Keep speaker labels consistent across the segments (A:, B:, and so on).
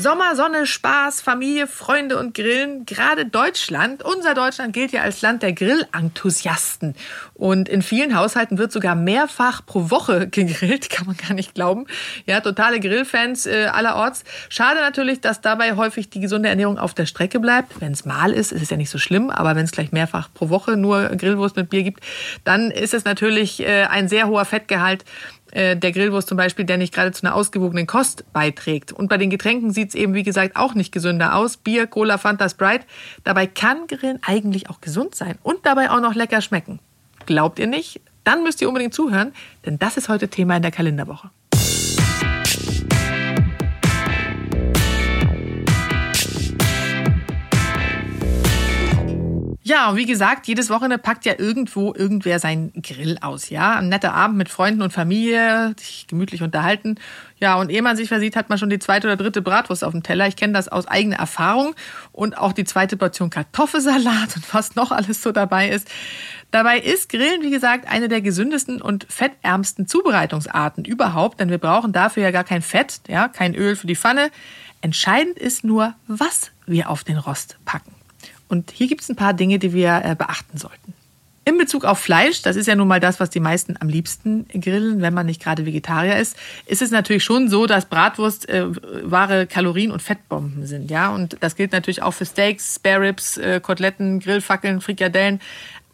A: Sommer, Sonne, Spaß, Familie, Freunde und Grillen. Gerade Deutschland, unser Deutschland gilt ja als Land der Grillenthusiasten. Und in vielen Haushalten wird sogar mehrfach pro Woche gegrillt, kann man gar nicht glauben. Ja, totale Grillfans äh, allerorts. Schade natürlich, dass dabei häufig die gesunde Ernährung auf der Strecke bleibt. Wenn es mal ist, ist es ja nicht so schlimm, aber wenn es gleich mehrfach pro Woche nur Grillwurst mit Bier gibt, dann ist es natürlich äh, ein sehr hoher Fettgehalt äh, der Grillwurst zum Beispiel, der nicht gerade zu einer ausgewogenen Kost beiträgt. Und bei den Getränken sieht es eben, wie gesagt, auch nicht gesünder aus. Bier, Cola, Fanta, Sprite. Dabei kann Grillen eigentlich auch gesund sein und dabei auch noch lecker schmecken. Glaubt ihr nicht? Dann müsst ihr unbedingt zuhören, denn das ist heute Thema in der Kalenderwoche. Ja, und wie gesagt, jedes Wochenende packt ja irgendwo irgendwer seinen Grill aus, ja. Ein netter Abend mit Freunden und Familie, sich gemütlich unterhalten. Ja, und ehe man sich versieht, hat man schon die zweite oder dritte Bratwurst auf dem Teller. Ich kenne das aus eigener Erfahrung. Und auch die zweite Portion Kartoffelsalat und was noch alles so dabei ist. Dabei ist Grillen, wie gesagt, eine der gesündesten und fettärmsten Zubereitungsarten überhaupt, denn wir brauchen dafür ja gar kein Fett, ja, kein Öl für die Pfanne. Entscheidend ist nur, was wir auf den Rost packen. Und hier gibt es ein paar Dinge, die wir äh, beachten sollten. In Bezug auf Fleisch, das ist ja nun mal das, was die meisten am liebsten grillen, wenn man nicht gerade Vegetarier ist, ist es natürlich schon so, dass Bratwurst äh, wahre Kalorien- und Fettbomben sind. Ja? Und das gilt natürlich auch für Steaks, Spare Ribs, äh, Koteletten, Grillfackeln, Frikadellen,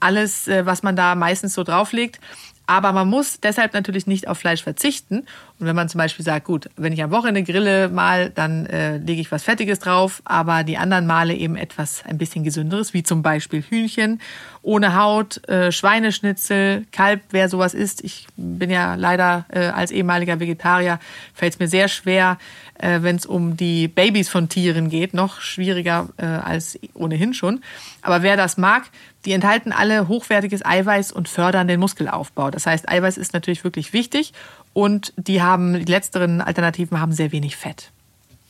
A: alles, äh, was man da meistens so drauflegt. Aber man muss deshalb natürlich nicht auf Fleisch verzichten. Und wenn man zum Beispiel sagt, gut, wenn ich am Wochenende grille mal, dann äh, lege ich was Fettiges drauf, aber die anderen Male eben etwas ein bisschen gesünderes, wie zum Beispiel Hühnchen ohne Haut, äh, Schweineschnitzel, Kalb, wer sowas isst. Ich bin ja leider äh, als ehemaliger Vegetarier, fällt es mir sehr schwer, äh, wenn es um die Babys von Tieren geht, noch schwieriger äh, als ohnehin schon. Aber wer das mag, die enthalten alle hochwertiges Eiweiß und fördern den Muskelaufbau. Das heißt, Eiweiß ist natürlich wirklich wichtig und die haben, die letzteren Alternativen haben sehr wenig Fett.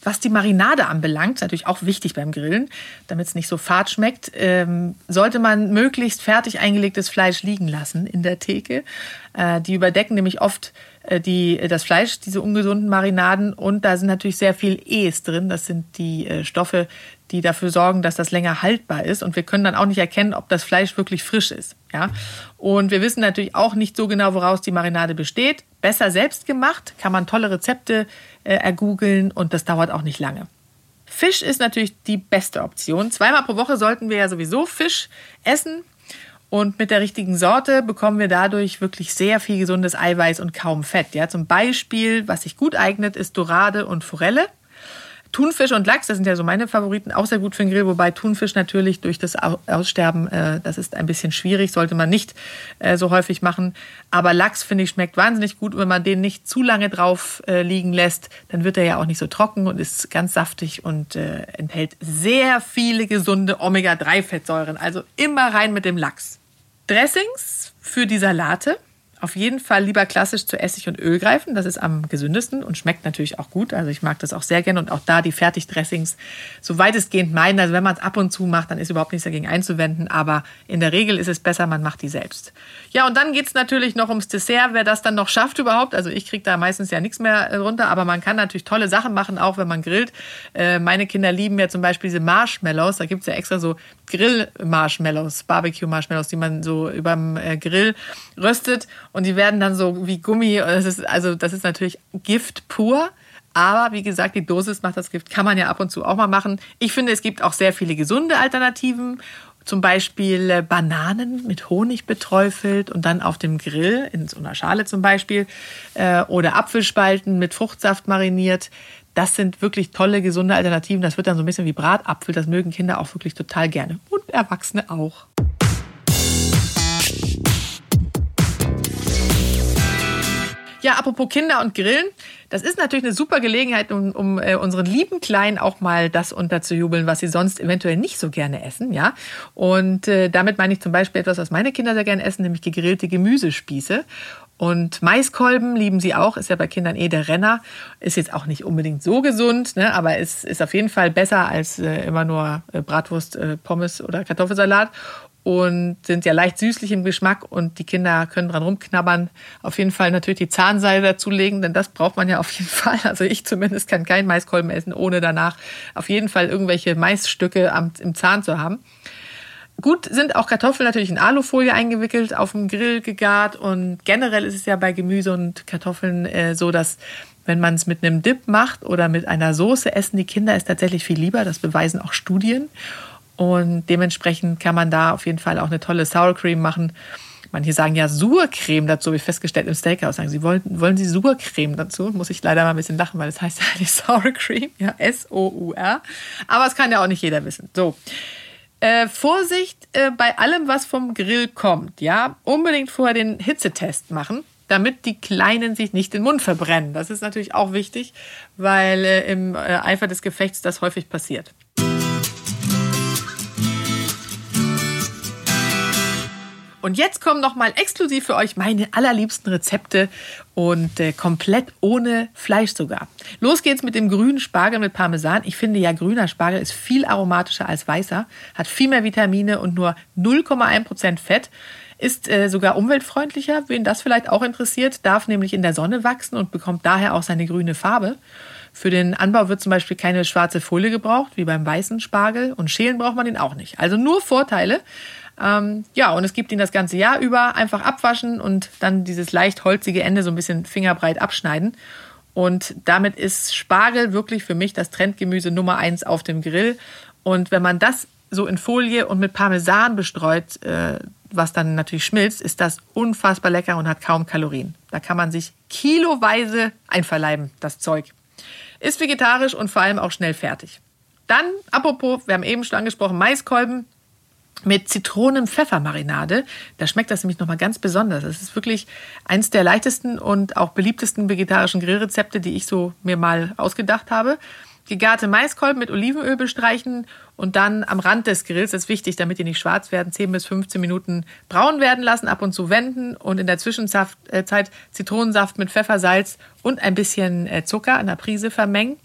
A: Was die Marinade anbelangt, natürlich auch wichtig beim Grillen, damit es nicht so fad schmeckt, ähm, sollte man möglichst fertig eingelegtes Fleisch liegen lassen in der Theke. Äh, die überdecken nämlich oft äh, die, das Fleisch, diese ungesunden Marinaden. Und da sind natürlich sehr viel E's drin. Das sind die äh, Stoffe, die dafür sorgen, dass das länger haltbar ist. Und wir können dann auch nicht erkennen, ob das Fleisch wirklich frisch ist. Ja? Und wir wissen natürlich auch nicht so genau, woraus die Marinade besteht. Besser selbst gemacht, kann man tolle Rezepte äh, ergoogeln und das dauert auch nicht lange. Fisch ist natürlich die beste Option. Zweimal pro Woche sollten wir ja sowieso Fisch essen. Und mit der richtigen Sorte bekommen wir dadurch wirklich sehr viel gesundes Eiweiß und kaum Fett. Ja, zum Beispiel, was sich gut eignet, ist Dorade und Forelle. Thunfisch und Lachs, das sind ja so meine Favoriten, auch sehr gut für den Grill, wobei Thunfisch natürlich durch das Aussterben, äh, das ist ein bisschen schwierig, sollte man nicht äh, so häufig machen. Aber Lachs, finde ich, schmeckt wahnsinnig gut. wenn man den nicht zu lange drauf äh, liegen lässt, dann wird er ja auch nicht so trocken und ist ganz saftig und äh, enthält sehr viele gesunde Omega-3-Fettsäuren. Also immer rein mit dem Lachs. Dressings für die Salate auf jeden Fall lieber klassisch zu Essig und Öl greifen. Das ist am gesündesten und schmeckt natürlich auch gut. Also ich mag das auch sehr gerne und auch da die Fertigdressings so weitestgehend meiden. Also wenn man es ab und zu macht, dann ist überhaupt nichts dagegen einzuwenden. Aber in der Regel ist es besser, man macht die selbst. Ja, und dann geht es natürlich noch ums Dessert, wer das dann noch schafft überhaupt. Also ich kriege da meistens ja nichts mehr äh, runter, aber man kann natürlich tolle Sachen machen, auch wenn man grillt. Äh, meine Kinder lieben ja zum Beispiel diese Marshmallows. Da gibt es ja extra so Grill-Marshmallows, Barbecue-Marshmallows, die man so überm äh, Grill röstet und die werden dann so wie Gummi. Das ist, also das ist natürlich Gift pur. Aber wie gesagt, die Dosis macht das Gift, kann man ja ab und zu auch mal machen. Ich finde, es gibt auch sehr viele gesunde Alternativen. Zum Beispiel äh, Bananen mit Honig beträufelt und dann auf dem Grill, in so einer Schale zum Beispiel, äh, oder Apfelspalten mit Fruchtsaft mariniert. Das sind wirklich tolle, gesunde Alternativen. Das wird dann so ein bisschen wie Bratapfel. Das mögen Kinder auch wirklich total gerne. Und Erwachsene auch. Ja, apropos Kinder und Grillen, das ist natürlich eine super Gelegenheit, um, um äh, unseren lieben Kleinen auch mal das unterzujubeln, was sie sonst eventuell nicht so gerne essen, ja. Und äh, damit meine ich zum Beispiel etwas, was meine Kinder sehr gerne essen, nämlich gegrillte Gemüsespieße. Und Maiskolben lieben sie auch, ist ja bei Kindern eh der Renner. Ist jetzt auch nicht unbedingt so gesund, ne? aber es ist auf jeden Fall besser als äh, immer nur äh, Bratwurst, äh, Pommes oder Kartoffelsalat und sind ja leicht süßlich im Geschmack und die Kinder können dran rumknabbern. Auf jeden Fall natürlich die Zahnseide dazulegen, denn das braucht man ja auf jeden Fall. Also ich zumindest kann keinen Maiskolben essen, ohne danach auf jeden Fall irgendwelche Maisstücke am, im Zahn zu haben. Gut sind auch Kartoffeln natürlich in Alufolie eingewickelt, auf dem Grill gegart und generell ist es ja bei Gemüse und Kartoffeln äh, so, dass wenn man es mit einem Dip macht oder mit einer Soße, essen die Kinder es tatsächlich viel lieber. Das beweisen auch Studien. Und dementsprechend kann man da auf jeden Fall auch eine tolle Sour Cream machen. Manche sagen ja Surcreme dazu, ich festgestellt im Steakhouse. Sagen sie, wollen, wollen Sie Surcreme dazu? Muss ich leider mal ein bisschen lachen, weil das heißt ja nicht Sour Cream, ja, S-O-U-R. Aber es kann ja auch nicht jeder wissen. So. Äh, Vorsicht äh, bei allem, was vom Grill kommt, ja. Unbedingt vorher den Hitzetest machen, damit die Kleinen sich nicht den Mund verbrennen. Das ist natürlich auch wichtig, weil äh, im äh, Eifer des Gefechts das häufig passiert. Und jetzt kommen noch mal exklusiv für euch meine allerliebsten Rezepte und äh, komplett ohne Fleisch sogar. Los geht's mit dem grünen Spargel mit Parmesan. Ich finde ja, grüner Spargel ist viel aromatischer als weißer, hat viel mehr Vitamine und nur 0,1% Fett. Ist äh, sogar umweltfreundlicher, wen das vielleicht auch interessiert, darf nämlich in der Sonne wachsen und bekommt daher auch seine grüne Farbe. Für den Anbau wird zum Beispiel keine schwarze Folie gebraucht, wie beim weißen Spargel. Und schälen braucht man den auch nicht. Also nur Vorteile. Ähm, ja, und es gibt ihn das ganze Jahr über. Einfach abwaschen und dann dieses leicht holzige Ende so ein bisschen fingerbreit abschneiden. Und damit ist Spargel wirklich für mich das Trendgemüse Nummer eins auf dem Grill. Und wenn man das so in Folie und mit Parmesan bestreut, äh, was dann natürlich schmilzt, ist das unfassbar lecker und hat kaum Kalorien. Da kann man sich kiloweise einverleiben, das Zeug. Ist vegetarisch und vor allem auch schnell fertig. Dann, apropos, wir haben eben schon angesprochen, Maiskolben mit Zitronen-Pfeffermarinade. Da schmeckt das nämlich nochmal ganz besonders. Das ist wirklich eins der leichtesten und auch beliebtesten vegetarischen Grillrezepte, die ich so mir mal ausgedacht habe. Gegarte Maiskolben mit Olivenöl bestreichen und dann am Rand des Grills, das ist wichtig, damit die nicht schwarz werden, 10 bis 15 Minuten braun werden lassen, ab und zu wenden und in der Zwischenzeit äh, Zitronensaft mit Pfeffer, Salz und ein bisschen äh, Zucker, einer Prise vermengen.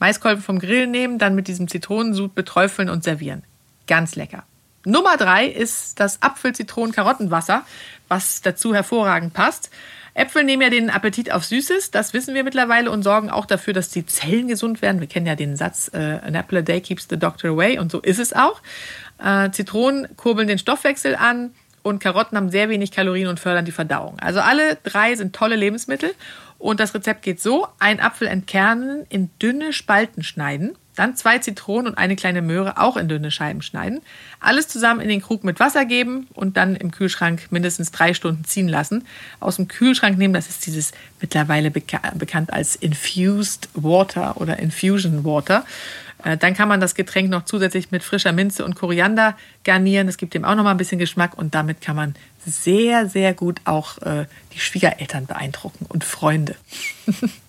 A: Maiskolben vom Grill nehmen, dann mit diesem Zitronensud beträufeln und servieren. Ganz lecker. Nummer drei ist das Apfel-Zitronen-Karottenwasser, was dazu hervorragend passt. Äpfel nehmen ja den Appetit auf Süßes, das wissen wir mittlerweile und sorgen auch dafür, dass die Zellen gesund werden. Wir kennen ja den Satz, äh, an apple a day keeps the doctor away und so ist es auch. Äh, Zitronen kurbeln den Stoffwechsel an und Karotten haben sehr wenig Kalorien und fördern die Verdauung. Also alle drei sind tolle Lebensmittel und das Rezept geht so, ein Apfel entkernen, in dünne Spalten schneiden dann zwei Zitronen und eine kleine Möhre auch in dünne Scheiben schneiden. Alles zusammen in den Krug mit Wasser geben und dann im Kühlschrank mindestens drei Stunden ziehen lassen. Aus dem Kühlschrank nehmen, das ist dieses mittlerweile beka bekannt als Infused Water oder Infusion Water. Äh, dann kann man das Getränk noch zusätzlich mit frischer Minze und Koriander garnieren. Das gibt dem auch noch mal ein bisschen Geschmack und damit kann man sehr, sehr gut auch äh, die Schwiegereltern beeindrucken und Freunde.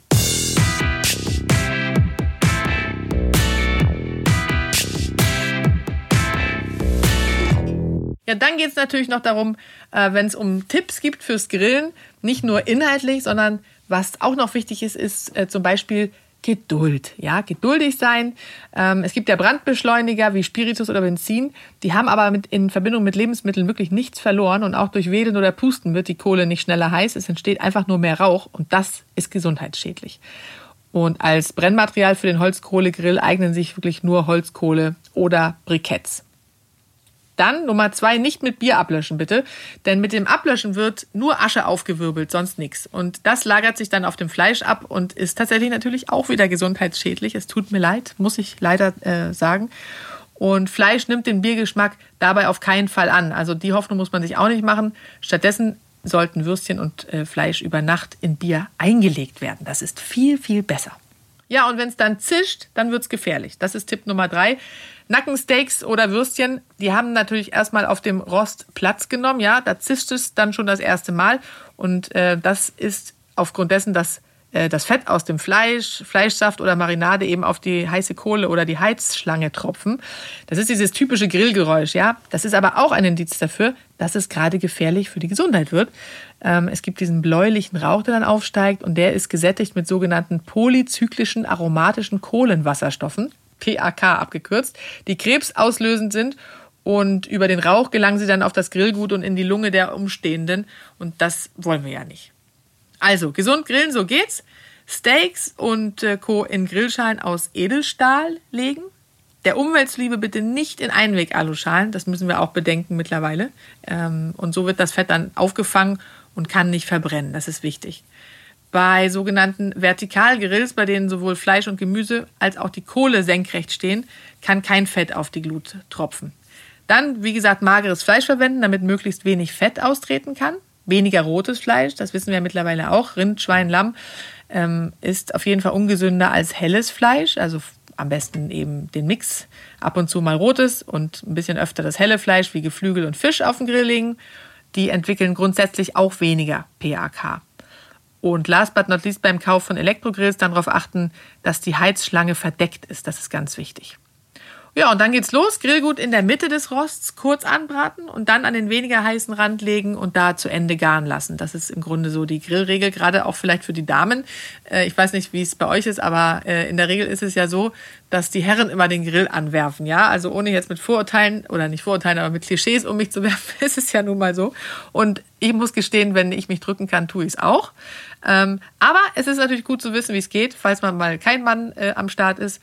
A: Ja, dann geht es natürlich noch darum, äh, wenn es um Tipps gibt fürs Grillen, nicht nur inhaltlich, sondern was auch noch wichtig ist, ist äh, zum Beispiel Geduld. Ja, geduldig sein. Ähm, es gibt ja Brandbeschleuniger wie Spiritus oder Benzin. Die haben aber mit, in Verbindung mit Lebensmitteln wirklich nichts verloren und auch durch Wählen oder Pusten wird die Kohle nicht schneller heiß. Es entsteht einfach nur mehr Rauch und das ist gesundheitsschädlich. Und als Brennmaterial für den Holzkohlegrill eignen sich wirklich nur Holzkohle oder Briketts. Dann Nummer zwei, nicht mit Bier ablöschen, bitte. Denn mit dem Ablöschen wird nur Asche aufgewirbelt, sonst nichts. Und das lagert sich dann auf dem Fleisch ab und ist tatsächlich natürlich auch wieder gesundheitsschädlich. Es tut mir leid, muss ich leider äh, sagen. Und Fleisch nimmt den Biergeschmack dabei auf keinen Fall an. Also die Hoffnung muss man sich auch nicht machen. Stattdessen sollten Würstchen und äh, Fleisch über Nacht in Bier eingelegt werden. Das ist viel, viel besser. Ja, und wenn es dann zischt, dann wird es gefährlich. Das ist Tipp Nummer drei. Nackensteaks oder Würstchen, die haben natürlich erstmal auf dem Rost Platz genommen. Ja, da zischt es dann schon das erste Mal. Und äh, das ist aufgrund dessen, dass das Fett aus dem Fleisch, Fleischsaft oder Marinade eben auf die heiße Kohle oder die Heizschlange tropfen. Das ist dieses typische Grillgeräusch, ja. Das ist aber auch ein Indiz dafür, dass es gerade gefährlich für die Gesundheit wird. Ähm, es gibt diesen bläulichen Rauch, der dann aufsteigt und der ist gesättigt mit sogenannten polyzyklischen aromatischen Kohlenwasserstoffen, PAK abgekürzt, die krebsauslösend sind und über den Rauch gelangen sie dann auf das Grillgut und in die Lunge der Umstehenden und das wollen wir ja nicht. Also, gesund grillen, so geht's. Steaks und äh, Co. in Grillschalen aus Edelstahl legen. Der Umweltliebe bitte nicht in Einweg-Aluschalen, das müssen wir auch bedenken mittlerweile. Ähm, und so wird das Fett dann aufgefangen und kann nicht verbrennen, das ist wichtig. Bei sogenannten Vertikalgrills, bei denen sowohl Fleisch und Gemüse als auch die Kohle senkrecht stehen, kann kein Fett auf die Glut tropfen. Dann, wie gesagt, mageres Fleisch verwenden, damit möglichst wenig Fett austreten kann weniger rotes Fleisch, das wissen wir mittlerweile auch. Rind, Schwein, Lamm ähm, ist auf jeden Fall ungesünder als helles Fleisch. Also am besten eben den Mix, ab und zu mal rotes und ein bisschen öfter das helle Fleisch wie Geflügel und Fisch auf den Grill legen. Die entwickeln grundsätzlich auch weniger PAK. Und last but not least beim Kauf von Elektrogrills dann darauf achten, dass die Heizschlange verdeckt ist. Das ist ganz wichtig. Ja, und dann geht's los. Grillgut in der Mitte des Rosts kurz anbraten und dann an den weniger heißen Rand legen und da zu Ende garen lassen. Das ist im Grunde so die Grillregel, gerade auch vielleicht für die Damen. Äh, ich weiß nicht, wie es bei euch ist, aber äh, in der Regel ist es ja so, dass die Herren immer den Grill anwerfen, ja. Also ohne jetzt mit Vorurteilen oder nicht Vorurteilen, aber mit Klischees um mich zu werfen, ist es ja nun mal so. Und ich muss gestehen, wenn ich mich drücken kann, tue ich es auch. Ähm, aber es ist natürlich gut zu wissen, wie es geht, falls man mal kein Mann äh, am Start ist.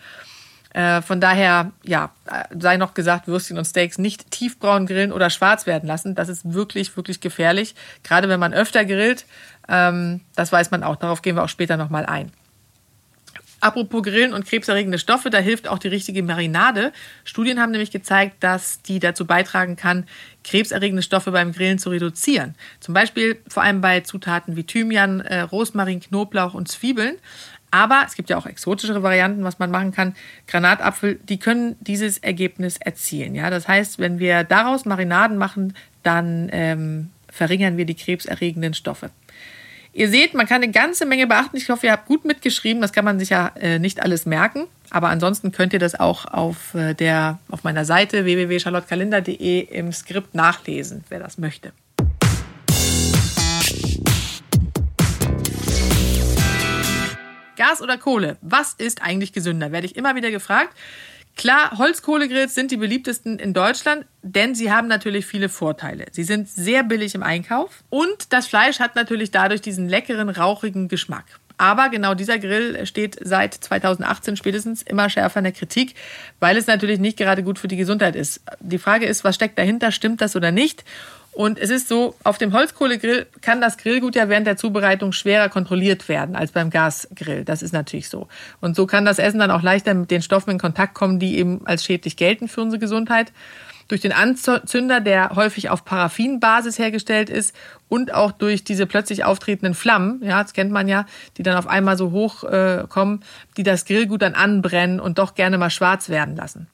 A: Äh, von daher, ja, sei noch gesagt, Würstchen und Steaks nicht tiefbraun grillen oder schwarz werden lassen. Das ist wirklich, wirklich gefährlich. Gerade wenn man öfter grillt, ähm, das weiß man auch. Darauf gehen wir auch später nochmal ein. Apropos Grillen und krebserregende Stoffe, da hilft auch die richtige Marinade. Studien haben nämlich gezeigt, dass die dazu beitragen kann, krebserregende Stoffe beim Grillen zu reduzieren. Zum Beispiel vor allem bei Zutaten wie Thymian, äh, Rosmarin, Knoblauch und Zwiebeln. Aber es gibt ja auch exotischere Varianten, was man machen kann. Granatapfel, die können dieses Ergebnis erzielen. Ja, das heißt, wenn wir daraus Marinaden machen, dann ähm, verringern wir die krebserregenden Stoffe. Ihr seht, man kann eine ganze Menge beachten. Ich hoffe, ihr habt gut mitgeschrieben. Das kann man sich ja äh, nicht alles merken. Aber ansonsten könnt ihr das auch auf, äh, der, auf meiner Seite www.charlottekalender.de im Skript nachlesen, wer das möchte. Gas oder Kohle? Was ist eigentlich gesünder? Werde ich immer wieder gefragt. Klar, Holzkohlegrills sind die beliebtesten in Deutschland, denn sie haben natürlich viele Vorteile. Sie sind sehr billig im Einkauf und das Fleisch hat natürlich dadurch diesen leckeren, rauchigen Geschmack. Aber genau dieser Grill steht seit 2018 spätestens immer schärfer in der Kritik, weil es natürlich nicht gerade gut für die Gesundheit ist. Die Frage ist, was steckt dahinter? Stimmt das oder nicht? Und es ist so, auf dem Holzkohlegrill kann das Grillgut ja während der Zubereitung schwerer kontrolliert werden als beim Gasgrill. Das ist natürlich so. Und so kann das Essen dann auch leichter mit den Stoffen in Kontakt kommen, die eben als schädlich gelten für unsere Gesundheit. Durch den Anzünder, der häufig auf Paraffinbasis hergestellt ist und auch durch diese plötzlich auftretenden Flammen, ja, das kennt man ja, die dann auf einmal so hoch äh, kommen, die das Grillgut dann anbrennen und doch gerne mal schwarz werden lassen.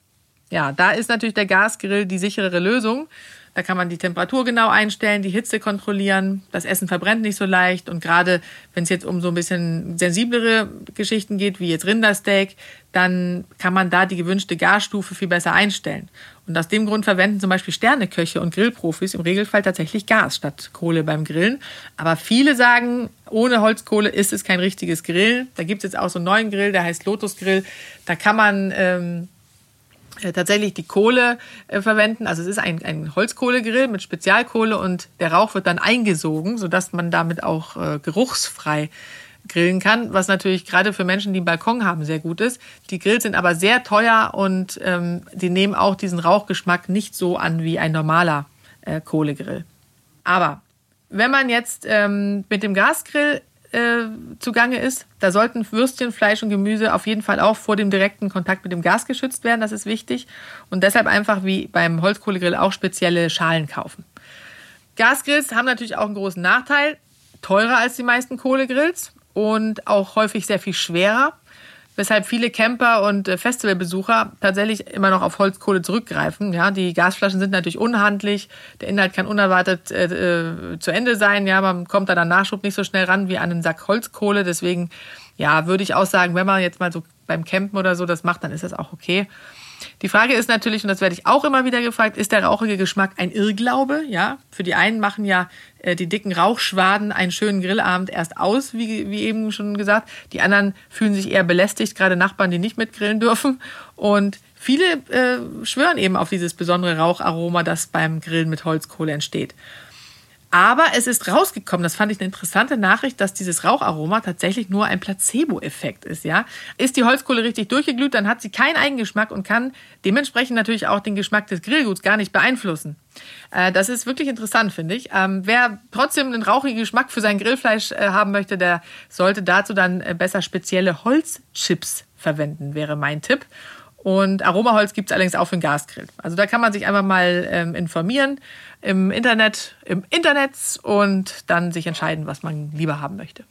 A: Ja, da ist natürlich der Gasgrill die sicherere Lösung. Da kann man die Temperatur genau einstellen, die Hitze kontrollieren. Das Essen verbrennt nicht so leicht. Und gerade wenn es jetzt um so ein bisschen sensiblere Geschichten geht, wie jetzt Rindersteak, dann kann man da die gewünschte Garstufe viel besser einstellen. Und aus dem Grund verwenden zum Beispiel Sterneköche und Grillprofis im Regelfall tatsächlich Gas statt Kohle beim Grillen. Aber viele sagen, ohne Holzkohle ist es kein richtiges Grill. Da gibt es jetzt auch so einen neuen Grill, der heißt Lotus Grill. Da kann man ähm, äh, tatsächlich die Kohle äh, verwenden. Also es ist ein, ein Holzkohlegrill mit Spezialkohle und der Rauch wird dann eingesogen, sodass man damit auch äh, geruchsfrei grillen kann, was natürlich gerade für Menschen, die einen Balkon haben, sehr gut ist. Die Grills sind aber sehr teuer und ähm, die nehmen auch diesen Rauchgeschmack nicht so an wie ein normaler äh, Kohlegrill. Aber wenn man jetzt ähm, mit dem Gasgrill äh, zugange ist. Da sollten Würstchen, Fleisch und Gemüse auf jeden Fall auch vor dem direkten Kontakt mit dem Gas geschützt werden. Das ist wichtig. Und deshalb einfach wie beim Holzkohlegrill auch spezielle Schalen kaufen. Gasgrills haben natürlich auch einen großen Nachteil. Teurer als die meisten Kohlegrills und auch häufig sehr viel schwerer. Weshalb viele Camper und äh, Festivalbesucher tatsächlich immer noch auf Holzkohle zurückgreifen. Ja, die Gasflaschen sind natürlich unhandlich, der Inhalt kann unerwartet äh, äh, zu Ende sein. Ja, man kommt dann an Nachschub nicht so schnell ran wie an einen Sack Holzkohle. Deswegen, ja, würde ich auch sagen, wenn man jetzt mal so beim Campen oder so das macht, dann ist das auch okay. Die Frage ist natürlich, und das werde ich auch immer wieder gefragt, ist der rauchige Geschmack ein Irrglaube? Ja, für die einen machen ja äh, die dicken Rauchschwaden einen schönen Grillabend erst aus, wie, wie eben schon gesagt. Die anderen fühlen sich eher belästigt, gerade Nachbarn, die nicht mitgrillen dürfen. Und viele äh, schwören eben auf dieses besondere Raucharoma, das beim Grillen mit Holzkohle entsteht. Aber es ist rausgekommen, das fand ich eine interessante Nachricht, dass dieses Raucharoma tatsächlich nur ein Placebo-Effekt ist. Ja? Ist die Holzkohle richtig durchgeglüht, dann hat sie keinen Eigengeschmack und kann dementsprechend natürlich auch den Geschmack des Grillguts gar nicht beeinflussen. Äh, das ist wirklich interessant, finde ich. Ähm, wer trotzdem einen rauchigen Geschmack für sein Grillfleisch äh, haben möchte, der sollte dazu dann äh, besser spezielle Holzchips verwenden, wäre mein Tipp. Und Aromaholz gibt es allerdings auch für den Gasgrill. Also da kann man sich einfach mal ähm, informieren im Internet, im Internet und dann sich entscheiden, was man lieber haben möchte.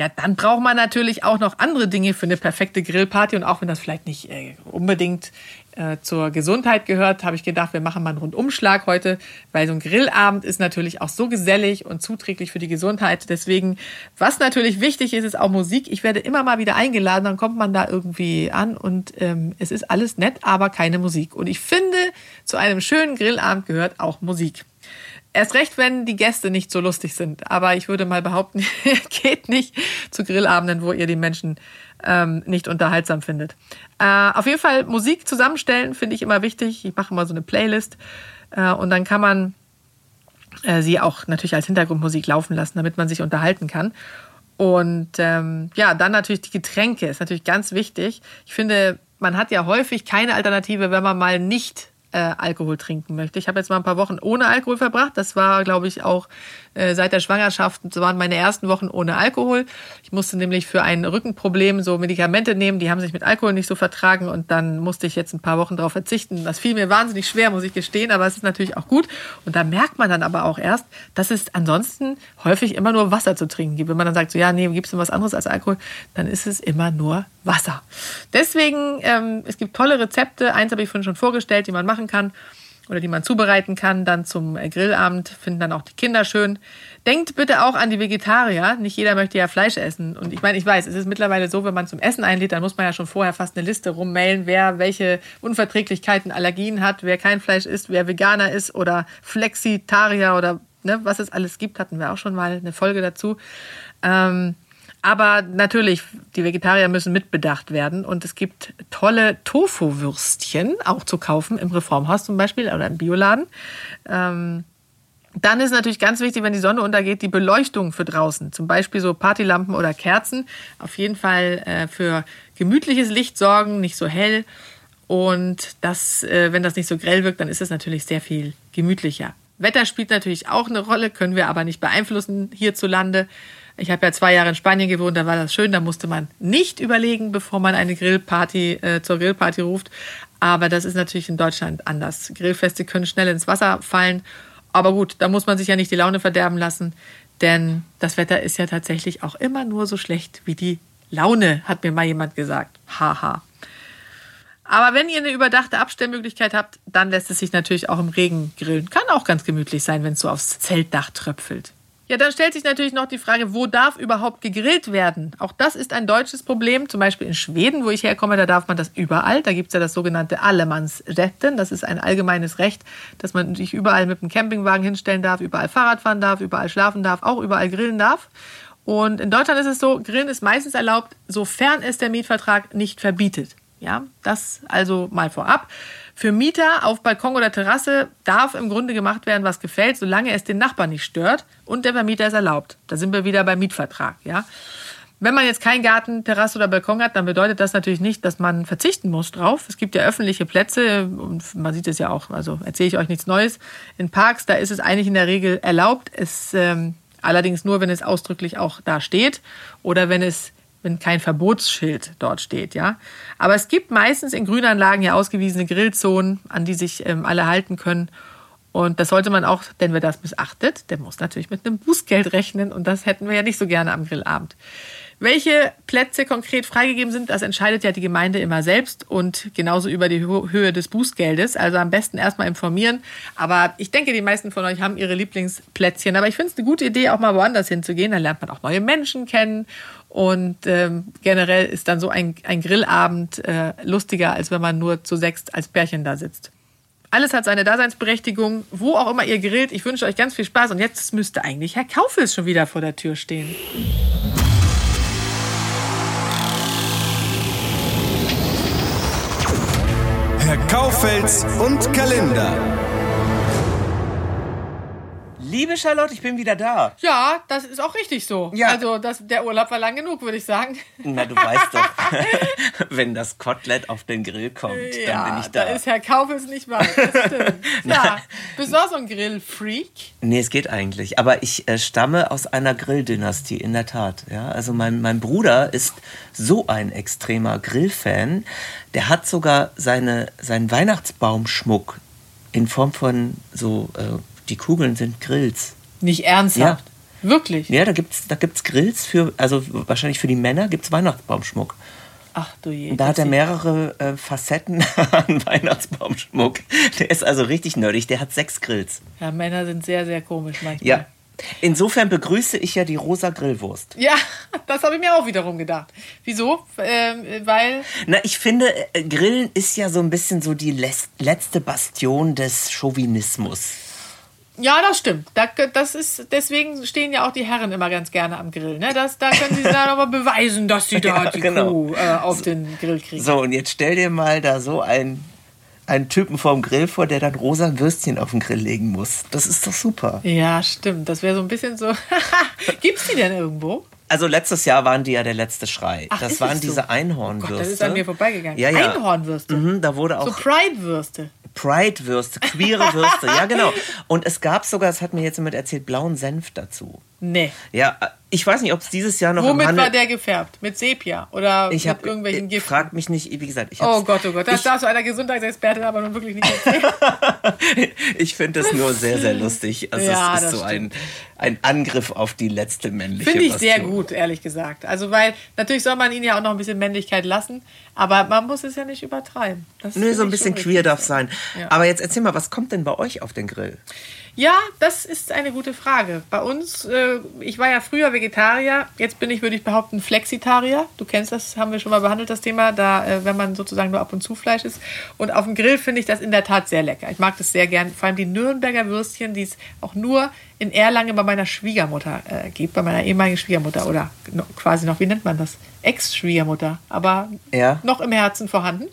A: Ja, dann braucht man natürlich auch noch andere Dinge für eine perfekte Grillparty. Und auch wenn das vielleicht nicht äh, unbedingt äh, zur Gesundheit gehört, habe ich gedacht, wir machen mal einen Rundumschlag heute, weil so ein Grillabend ist natürlich auch so gesellig und zuträglich für die Gesundheit. Deswegen, was natürlich wichtig ist, ist auch Musik. Ich werde immer mal wieder eingeladen, dann kommt man da irgendwie an und ähm, es ist alles nett, aber keine Musik. Und ich finde, zu einem schönen Grillabend gehört auch Musik. Erst recht, wenn die Gäste nicht so lustig sind. Aber ich würde mal behaupten, geht nicht zu Grillabenden, wo ihr die Menschen ähm, nicht unterhaltsam findet. Äh, auf jeden Fall Musik zusammenstellen finde ich immer wichtig. Ich mache immer so eine Playlist äh, und dann kann man äh, sie auch natürlich als Hintergrundmusik laufen lassen, damit man sich unterhalten kann. Und ähm, ja, dann natürlich die Getränke ist natürlich ganz wichtig. Ich finde, man hat ja häufig keine Alternative, wenn man mal nicht äh, Alkohol trinken möchte. Ich habe jetzt mal ein paar Wochen ohne Alkohol verbracht. Das war, glaube ich, auch äh, seit der Schwangerschaft. Waren meine ersten Wochen ohne Alkohol. Ich musste nämlich für ein Rückenproblem so Medikamente nehmen. Die haben sich mit Alkohol nicht so vertragen und dann musste ich jetzt ein paar Wochen darauf verzichten. Das fiel mir wahnsinnig schwer, muss ich gestehen, aber es ist natürlich auch gut. Und da merkt man dann aber auch erst, dass es ansonsten häufig immer nur Wasser zu trinken gibt. Wenn man dann sagt, so ja, nee, gibst du was anderes als Alkohol, dann ist es immer nur Wasser. Deswegen, ähm, es gibt tolle Rezepte. Eins habe ich vorhin schon vorgestellt, die man machen kann oder die man zubereiten kann. Dann zum äh, Grillabend finden dann auch die Kinder schön. Denkt bitte auch an die Vegetarier. Nicht jeder möchte ja Fleisch essen. Und ich meine, ich weiß, es ist mittlerweile so, wenn man zum Essen einlädt, dann muss man ja schon vorher fast eine Liste rummailen, wer welche Unverträglichkeiten, Allergien hat, wer kein Fleisch isst, wer Veganer ist oder Flexitarier oder ne, was es alles gibt, hatten wir auch schon mal eine Folge dazu. Ähm, aber natürlich, die Vegetarier müssen mitbedacht werden. Und es gibt tolle Tofu-Würstchen auch zu kaufen, im Reformhaus zum Beispiel oder im Bioladen. Ähm, dann ist natürlich ganz wichtig, wenn die Sonne untergeht, die Beleuchtung für draußen. Zum Beispiel so Partylampen oder Kerzen. Auf jeden Fall äh, für gemütliches Licht sorgen, nicht so hell. Und das, äh, wenn das nicht so grell wirkt, dann ist es natürlich sehr viel gemütlicher. Wetter spielt natürlich auch eine Rolle, können wir aber nicht beeinflussen hierzulande. Ich habe ja zwei Jahre in Spanien gewohnt, da war das schön, da musste man nicht überlegen, bevor man eine Grillparty äh, zur Grillparty ruft. Aber das ist natürlich in Deutschland anders. Grillfeste können schnell ins Wasser fallen. Aber gut, da muss man sich ja nicht die Laune verderben lassen, denn das Wetter ist ja tatsächlich auch immer nur so schlecht wie die Laune, hat mir mal jemand gesagt. Haha. Aber wenn ihr eine überdachte Abstellmöglichkeit habt, dann lässt es sich natürlich auch im Regen grillen. Kann auch ganz gemütlich sein, wenn es so aufs Zeltdach tröpfelt. Ja, dann stellt sich natürlich noch die Frage, wo darf überhaupt gegrillt werden? Auch das ist ein deutsches Problem. Zum Beispiel in Schweden, wo ich herkomme, da darf man das überall. Da gibt es ja das sogenannte Allemansretten. Das ist ein allgemeines Recht, dass man sich überall mit dem Campingwagen hinstellen darf, überall Fahrrad fahren darf, überall schlafen darf, auch überall grillen darf. Und in Deutschland ist es so, Grillen ist meistens erlaubt, sofern es der Mietvertrag nicht verbietet. Ja, das also mal vorab. Für Mieter auf Balkon oder Terrasse darf im Grunde gemacht werden, was gefällt, solange es den Nachbarn nicht stört und der Vermieter es erlaubt. Da sind wir wieder beim Mietvertrag, ja. Wenn man jetzt keinen Garten, Terrasse oder Balkon hat, dann bedeutet das natürlich nicht, dass man verzichten muss drauf. Es gibt ja öffentliche Plätze und man sieht es ja auch, also erzähle ich euch nichts Neues. In Parks, da ist es eigentlich in der Regel erlaubt. Es ähm, allerdings nur, wenn es ausdrücklich auch da steht oder wenn es wenn kein Verbotsschild dort steht, ja. Aber es gibt meistens in Grünanlagen ja ausgewiesene Grillzonen, an die sich ähm, alle halten können. Und das sollte man auch, denn wer das missachtet, der muss natürlich mit einem Bußgeld rechnen und das hätten wir ja nicht so gerne am Grillabend. Welche Plätze konkret freigegeben sind, das entscheidet ja die Gemeinde immer selbst und genauso über die Höhe des Bußgeldes. Also am besten erstmal informieren. Aber ich denke, die meisten von euch haben ihre Lieblingsplätzchen. Aber ich finde es eine gute Idee, auch mal woanders hinzugehen. Dann lernt man auch neue Menschen kennen. Und ähm, generell ist dann so ein, ein Grillabend äh, lustiger, als wenn man nur zu sechst als Pärchen da sitzt. Alles hat seine Daseinsberechtigung, wo auch immer ihr grillt. Ich wünsche euch ganz viel Spaß und jetzt müsste eigentlich Herr Kaufels schon wieder vor der Tür stehen.
B: Herr Kaufels und Kalender.
C: Liebe Charlotte, ich bin wieder da.
A: Ja, das ist auch richtig so.
C: Ja.
A: Also das, der Urlaub war lang genug, würde ich sagen.
C: Na, du weißt doch, wenn das Kotelett auf den Grill kommt, dann bin ich da.
A: da ist Herr Kaufels nicht weit. Das stimmt. ja, bist du auch so ein Grillfreak?
C: Nee, es geht eigentlich. Aber ich äh, stamme aus einer Grilldynastie, in der Tat. Ja, also mein, mein Bruder ist so ein extremer Grillfan. Der hat sogar seine, seinen Weihnachtsbaumschmuck in Form von so, äh, die Kugeln sind Grills.
A: Nicht ernsthaft. Wirklich?
C: Ja, da gibt's da gibt's Grills für, also wahrscheinlich für die Männer gibt's Weihnachtsbaumschmuck.
A: Ach du je.
C: Und da hat er mehrere äh, Facetten an Weihnachtsbaumschmuck. Der ist also richtig nerdig. Der hat sechs Grills.
A: Ja, Männer sind sehr, sehr komisch manchmal.
C: Ja. Insofern begrüße ich ja die rosa Grillwurst.
A: Ja, das habe ich mir auch wiederum gedacht. Wieso? Ähm, weil.
C: Na, ich finde, äh, Grillen ist ja so ein bisschen so die letzte Bastion des Chauvinismus.
A: Ja, das stimmt. Da, das ist, deswegen stehen ja auch die Herren immer ganz gerne am Grill. Ne? Das, da können sie dann aber beweisen, dass sie da
C: Ja,
A: die
C: genau.
A: Kuh äh, auf den Grill kriegen.
C: So, und jetzt stell dir mal da so einen, einen Typen vorm Grill vor, der dann rosa Würstchen auf den Grill legen muss. Das ist doch super.
A: Ja, stimmt. Das wäre so ein bisschen so. Gibt's die denn irgendwo?
C: Also letztes Jahr waren die ja der letzte Schrei.
A: Ach,
C: das waren
A: es so?
C: diese Einhornwürste.
A: Gott, das ist an mir vorbeigegangen.
C: Ja, ja.
A: Einhornwürste.
C: Mhm, da wurde
A: So
C: auch
A: Pride-Würste.
C: Pride-Würste, queere Würste, ja genau. Und es gab sogar, das hat mir jetzt jemand erzählt, blauen Senf dazu.
A: Nee.
C: Ja, ich weiß nicht, ob es dieses Jahr noch
A: Womit
C: im Handel...
A: war der gefärbt? Mit Sepia? Oder
C: ich
A: mit
C: habe
A: irgendwelchen
C: ich
A: Giften?
C: frag mich nicht, wie gesagt, ich
A: Oh Gott, oh Gott. Das
C: ich,
A: darfst du einer Gesundheitsexpertin aber nun wirklich nicht erzählen.
C: ich finde das nur sehr, sehr lustig. Also
A: Ja,
C: es ist so ein, ein Angriff auf die letzte männliche
A: Finde ich sehr gut, ehrlich gesagt. Also, weil natürlich soll man ihnen ja auch noch ein bisschen Männlichkeit lassen, aber man muss es ja nicht übertreiben. Das
C: Nö, so ein bisschen queer darf sein.
A: Ja.
C: Aber jetzt erzähl mal, was kommt denn bei euch auf den Grill?
A: Ja, das ist eine gute Frage. Bei uns, äh, ich war ja früher Vegetarier, jetzt bin ich, würde ich behaupten, Flexitarier. Du kennst das, haben wir schon mal behandelt, das Thema, da, äh, wenn man sozusagen nur ab und zu Fleisch isst. Und auf dem Grill finde ich das in der Tat sehr lecker. Ich mag das sehr gern. Vor allem die Nürnberger Würstchen, die es auch nur in Erlangen bei meiner Schwiegermutter äh, gibt, bei meiner ehemaligen Schwiegermutter oder no, quasi noch, wie nennt man das? Ex-Schwiegermutter, aber
C: Ja.
A: noch im Herzen vorhanden.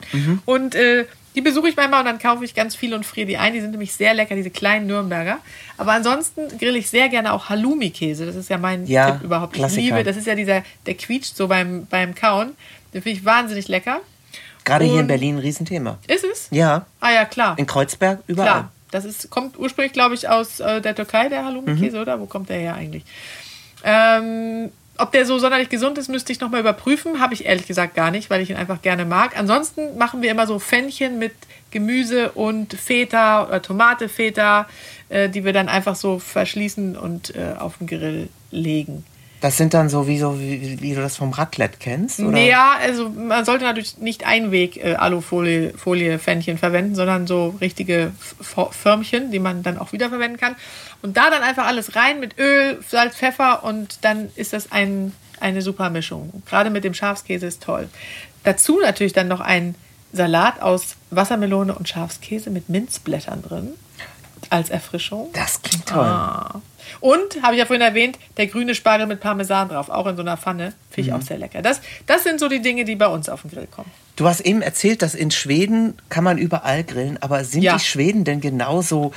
A: Und äh, die besuche ich manchmal und dann kaufe ich ganz viel und friere die ein. Die sind nämlich sehr lecker, diese kleinen Nürnberger. Aber ansonsten grill ich sehr gerne auch Halloumi-Käse. Das ist ja mein
C: Ja,
A: Tipp überhaupt.
C: Klassiker.
A: Ich liebe, das ist ja dieser, der quietscht so beim, beim Kauen. Den finde ich wahnsinnig lecker.
C: Gerade hier in
A: Und-
C: Berlin ein Riesenthema.
A: Ist es?
C: Ja,
A: Ah ja, klar.
C: in Kreuzberg, überall.
A: Klar. Das ist, kommt ursprünglich, glaube ich, aus äh, der Türkei, der
C: Mhm.
A: Halloumi-Käse, oder? Wo kommt der her eigentlich? Ähm, ob der so sonderlich gesund ist, müsste ich nochmal überprüfen. Habe ich ehrlich gesagt gar nicht, weil ich ihn einfach gerne mag. Ansonsten machen wir immer so Pfännchen mit Gemüse und Feta oder Tomate Feta, äh, die wir dann einfach so verschließen und äh, auf den Grill legen.
C: Das sind dann so wie, so, wie, wie du das vom Raclette kennst? Oder?
A: Ja, also man sollte natürlich nicht Einweg äh, verwenden, sondern so richtige Förmchen, die man dann auch wiederverwenden kann. Und da dann einfach alles rein mit Öl, Salz, Pfeffer und dann ist das ein, eine super Mischung. Gerade mit dem Schafskäse ist toll. Dazu natürlich dann noch ein Salat aus Wassermelone und Schafskäse mit Minzblättern drin als Erfrischung.
C: Das klingt toll.
A: Ah. Und, habe ich ja vorhin erwähnt, der grüne Spargel mit Parmesan drauf, auch in so einer Pfanne. Finde ich
C: Mhm.
A: auch sehr lecker. Das, das sind so die Dinge, die bei uns auf den Grill kommen.
C: Du hast eben erzählt, dass in Schweden kann man überall grillen, aber sind
A: Ja.
C: die Schweden denn genauso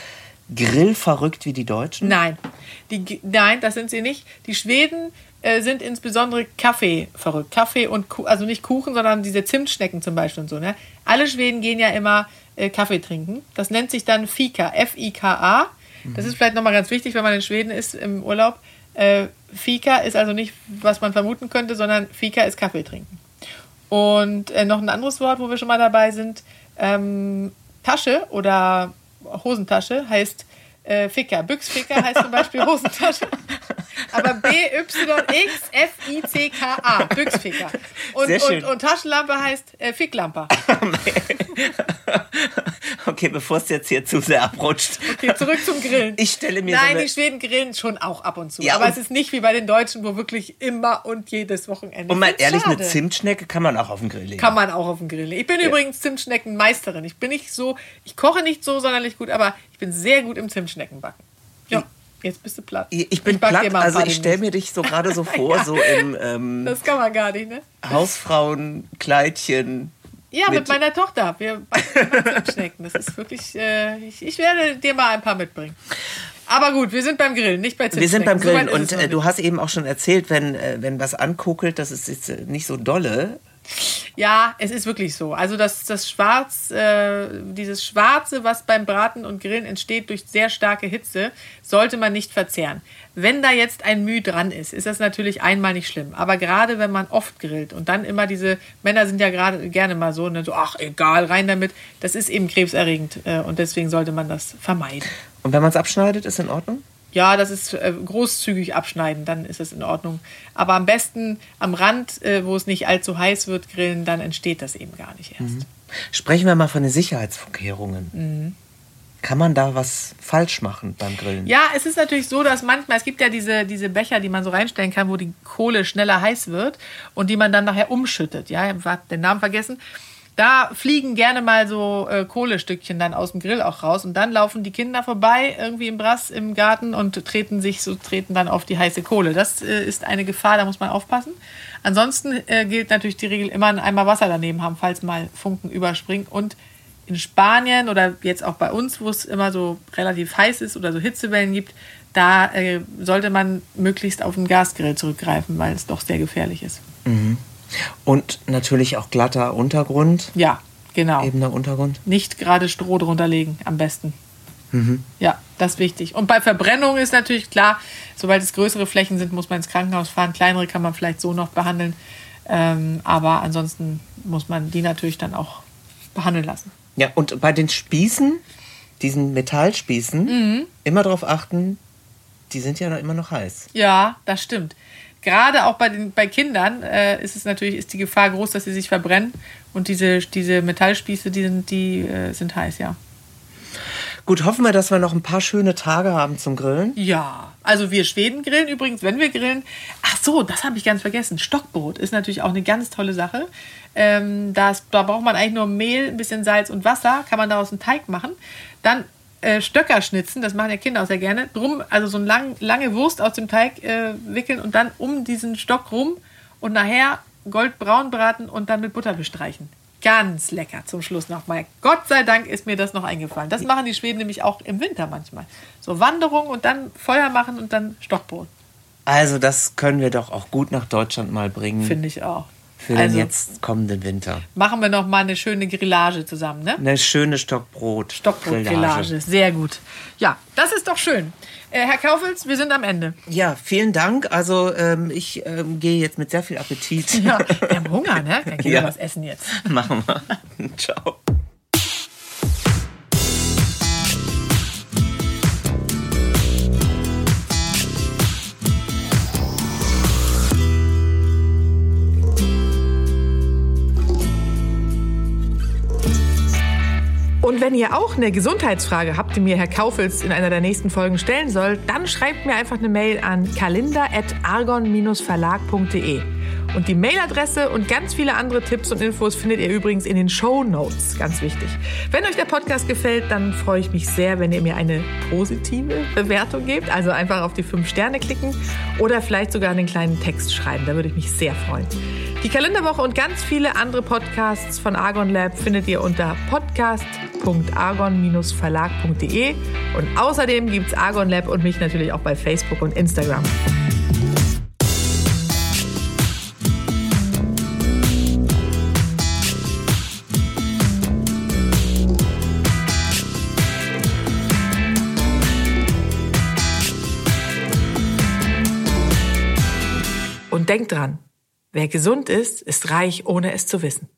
C: grillverrückt wie die Deutschen?
A: Nein, die, nein, das sind sie nicht. Die Schweden äh, sind insbesondere Kaffee verrückt. Kaffee und, also nicht Kuchen, sondern diese Zimtschnecken zum Beispiel und so. Ne? Alle Schweden gehen ja immer äh, Kaffee trinken. Das nennt sich dann Fika, F-I-K-A. Das ist vielleicht nochmal ganz wichtig, wenn man in Schweden ist im Urlaub. Äh, Fika ist also nicht, was man vermuten könnte, sondern Fika ist Kaffee trinken. Und äh, noch ein anderes Wort, wo wir schon mal dabei sind, ähm, Tasche oder Hosentasche heißt äh, Ficker. Büchsficker heißt zum Beispiel Hosentasche. Aber B-Y-X-F-I-C-K-A. Büchsficker. Und,
C: Sehr schön.
A: und, und Taschenlampe heißt äh, Ficklampe.
C: Okay, bevor es jetzt hier zu sehr abrutscht.
A: Okay, zurück zum Grillen.
C: Ich stelle mir
A: Nein,
C: so eine,
A: die Schweden grillen schon auch ab und zu.
C: Ja,
A: aber
C: und-
A: es ist nicht wie bei den Deutschen, wo wirklich immer und jedes Wochenende.
C: Und mal ehrlich, eine
A: schade.
C: Zimtschnecke kann man auch auf den Grill legen.
A: Kann man auch auf dem Grill. Ich bin übrigens Zimtschneckenmeisterin. Ich bin nicht so, ich koche nicht so sonderlich gut, aber ich bin sehr gut im Zimtschneckenbacken. Ja, jetzt bist du platt.
C: Ich bin
A: dir
C: platt, also ich stelle mir dich so gerade so vor, so im ähm,
A: Das kann man gar nicht, ne?
C: Hausfrauenkleidchen.
A: Ja, mit,
C: Mit-
A: meiner Tochter. Wir Zimtschnecken. Das ist wirklich, äh, ich, ich werde dir mal ein paar mitbringen. Aber gut, wir sind beim Grillen, nicht bei
C: Wir
A: Zimtschnecken.
C: sind beim
A: So
C: Grillen
A: ist
C: und äh, du hast eben auch schon erzählt, wenn, äh, wenn was ankokelt, das ist jetzt äh, nicht so dolle.
A: Ja, es ist wirklich so. Also das, das Schwarz, äh, dieses Schwarze, was beim Braten und Grillen entsteht durch sehr starke Hitze, sollte man nicht verzehren. Wenn da jetzt ein Müh dran ist, ist das natürlich einmal nicht schlimm. Aber gerade wenn man oft grillt und dann immer diese, Männer sind ja gerade gerne mal so, ne, so, ach egal, rein damit, das ist eben krebserregend äh, und deswegen sollte man das vermeiden.
C: Und wenn man es abschneidet, ist in Ordnung?
A: Ja, das ist äh, großzügig abschneiden, dann ist es in Ordnung. Aber am besten am Rand, äh, wo es nicht allzu heiß wird, grillen, dann entsteht das eben gar nicht erst.
C: Sprechen wir mal von den Sicherheitsvorkehrungen.
A: Mhm.
C: Kann man da was falsch machen beim Grillen?
A: Ja, es ist natürlich so, dass manchmal, es gibt ja diese, diese Becher, die man so reinstellen kann, wo die Kohle schneller heiß wird und die man dann nachher umschüttet. Ja, ich hab den Namen vergessen. Da fliegen gerne mal so äh, Kohlestückchen dann aus dem Grill auch raus und dann laufen die Kinder vorbei irgendwie im Brass im Garten und treten sich so treten dann auf die heiße Kohle. Das äh, ist eine Gefahr, da muss man aufpassen. Ansonsten äh, gilt natürlich die Regel immer einen Eimer Wasser daneben haben, falls mal Funken überspringen und in Spanien oder jetzt auch bei uns, wo es immer so relativ heiß ist oder so Hitzewellen gibt, da äh, sollte man möglichst auf den Gasgrill zurückgreifen, weil es doch sehr gefährlich ist.
C: Und natürlich auch glatter Untergrund,
A: Ja, genau.
C: ebener Untergrund.
A: Nicht gerade Stroh drunter legen, am besten. Ja, das ist wichtig. Und bei Verbrennung ist natürlich klar, sobald es größere Flächen sind, muss man ins Krankenhaus fahren. Kleinere kann man vielleicht so noch behandeln. Ähm, aber ansonsten muss man die natürlich dann auch behandeln lassen.
C: Ja, und bei den Spießen, diesen Metallspießen,
A: Mhm.
C: immer darauf achten, die sind ja noch immer noch heiß.
A: Ja, das stimmt. Gerade auch bei, den, bei Kindern äh, ist es natürlich ist die Gefahr groß, dass sie sich verbrennen. Und diese, diese Metallspieße, die sind, die äh, sind heiß, ja.
C: Gut, hoffen wir, dass wir noch ein paar schöne Tage haben zum Grillen.
A: Ja, also wir Schweden grillen übrigens, wenn wir grillen. Ach so, das habe ich ganz vergessen. Stockbrot ist natürlich auch eine ganz tolle Sache. Ähm, das, da braucht man eigentlich nur Mehl, ein bisschen Salz und Wasser. Kann man daraus einen Teig machen. Dann äh, Stöcker schnitzen, das machen ja Kinder auch sehr gerne. Drum, also so eine lang, lange Wurst aus dem Teig äh, wickeln und dann um diesen Stock rum und nachher goldbraun braten und dann mit Butter bestreichen. Ganz lecker zum Schluss nochmal. Gott sei Dank ist mir das noch eingefallen. Das machen die Schweden nämlich auch im Winter manchmal. So Wanderung und dann Feuer machen und dann Stockbrot.
C: Also das können wir doch auch gut nach Deutschland mal bringen
A: Finde ich auch.
C: Für
A: also
C: den jetzt kommenden Winter.
A: machen wir noch mal eine schöne Grillage zusammen, ne?
C: Eine schöne Stockbrot.
A: Stockbrot-Grillage. Sehr gut. Ja, das ist doch schön. Äh, Herr Kaufels, wir sind am Ende.
C: Ja, vielen Dank. Also ähm, ich ähm, gehe jetzt mit sehr viel Appetit.
A: Ja, wir haben Hunger, ne? Dann gehen
C: Ja.
A: wir was essen jetzt.
C: Machen wir. Ciao.
A: Wenn ihr auch eine Gesundheitsfrage habt, die mir Herr Kaufels in einer der nächsten Folgen stellen soll, dann schreibt mir einfach eine Mail an kalender.argon-verlag.de. Und die Mailadresse und ganz viele andere Tipps und Infos findet ihr übrigens in den Show Notes. Ganz wichtig. Wenn euch der Podcast gefällt, dann freue ich mich sehr, wenn ihr mir eine positive Bewertung gebt. Also einfach auf die fünf Sterne klicken oder vielleicht sogar einen kleinen Text schreiben. Da würde ich mich sehr freuen. Die Kalenderwoche und ganz viele andere Podcasts von Argon Lab findet ihr unter podcast.argon-verlag.de. Und außerdem gibt es Argon Lab und mich natürlich auch bei Facebook und Instagram. Und denkt dran, wer gesund ist, ist reich, ohne es zu wissen.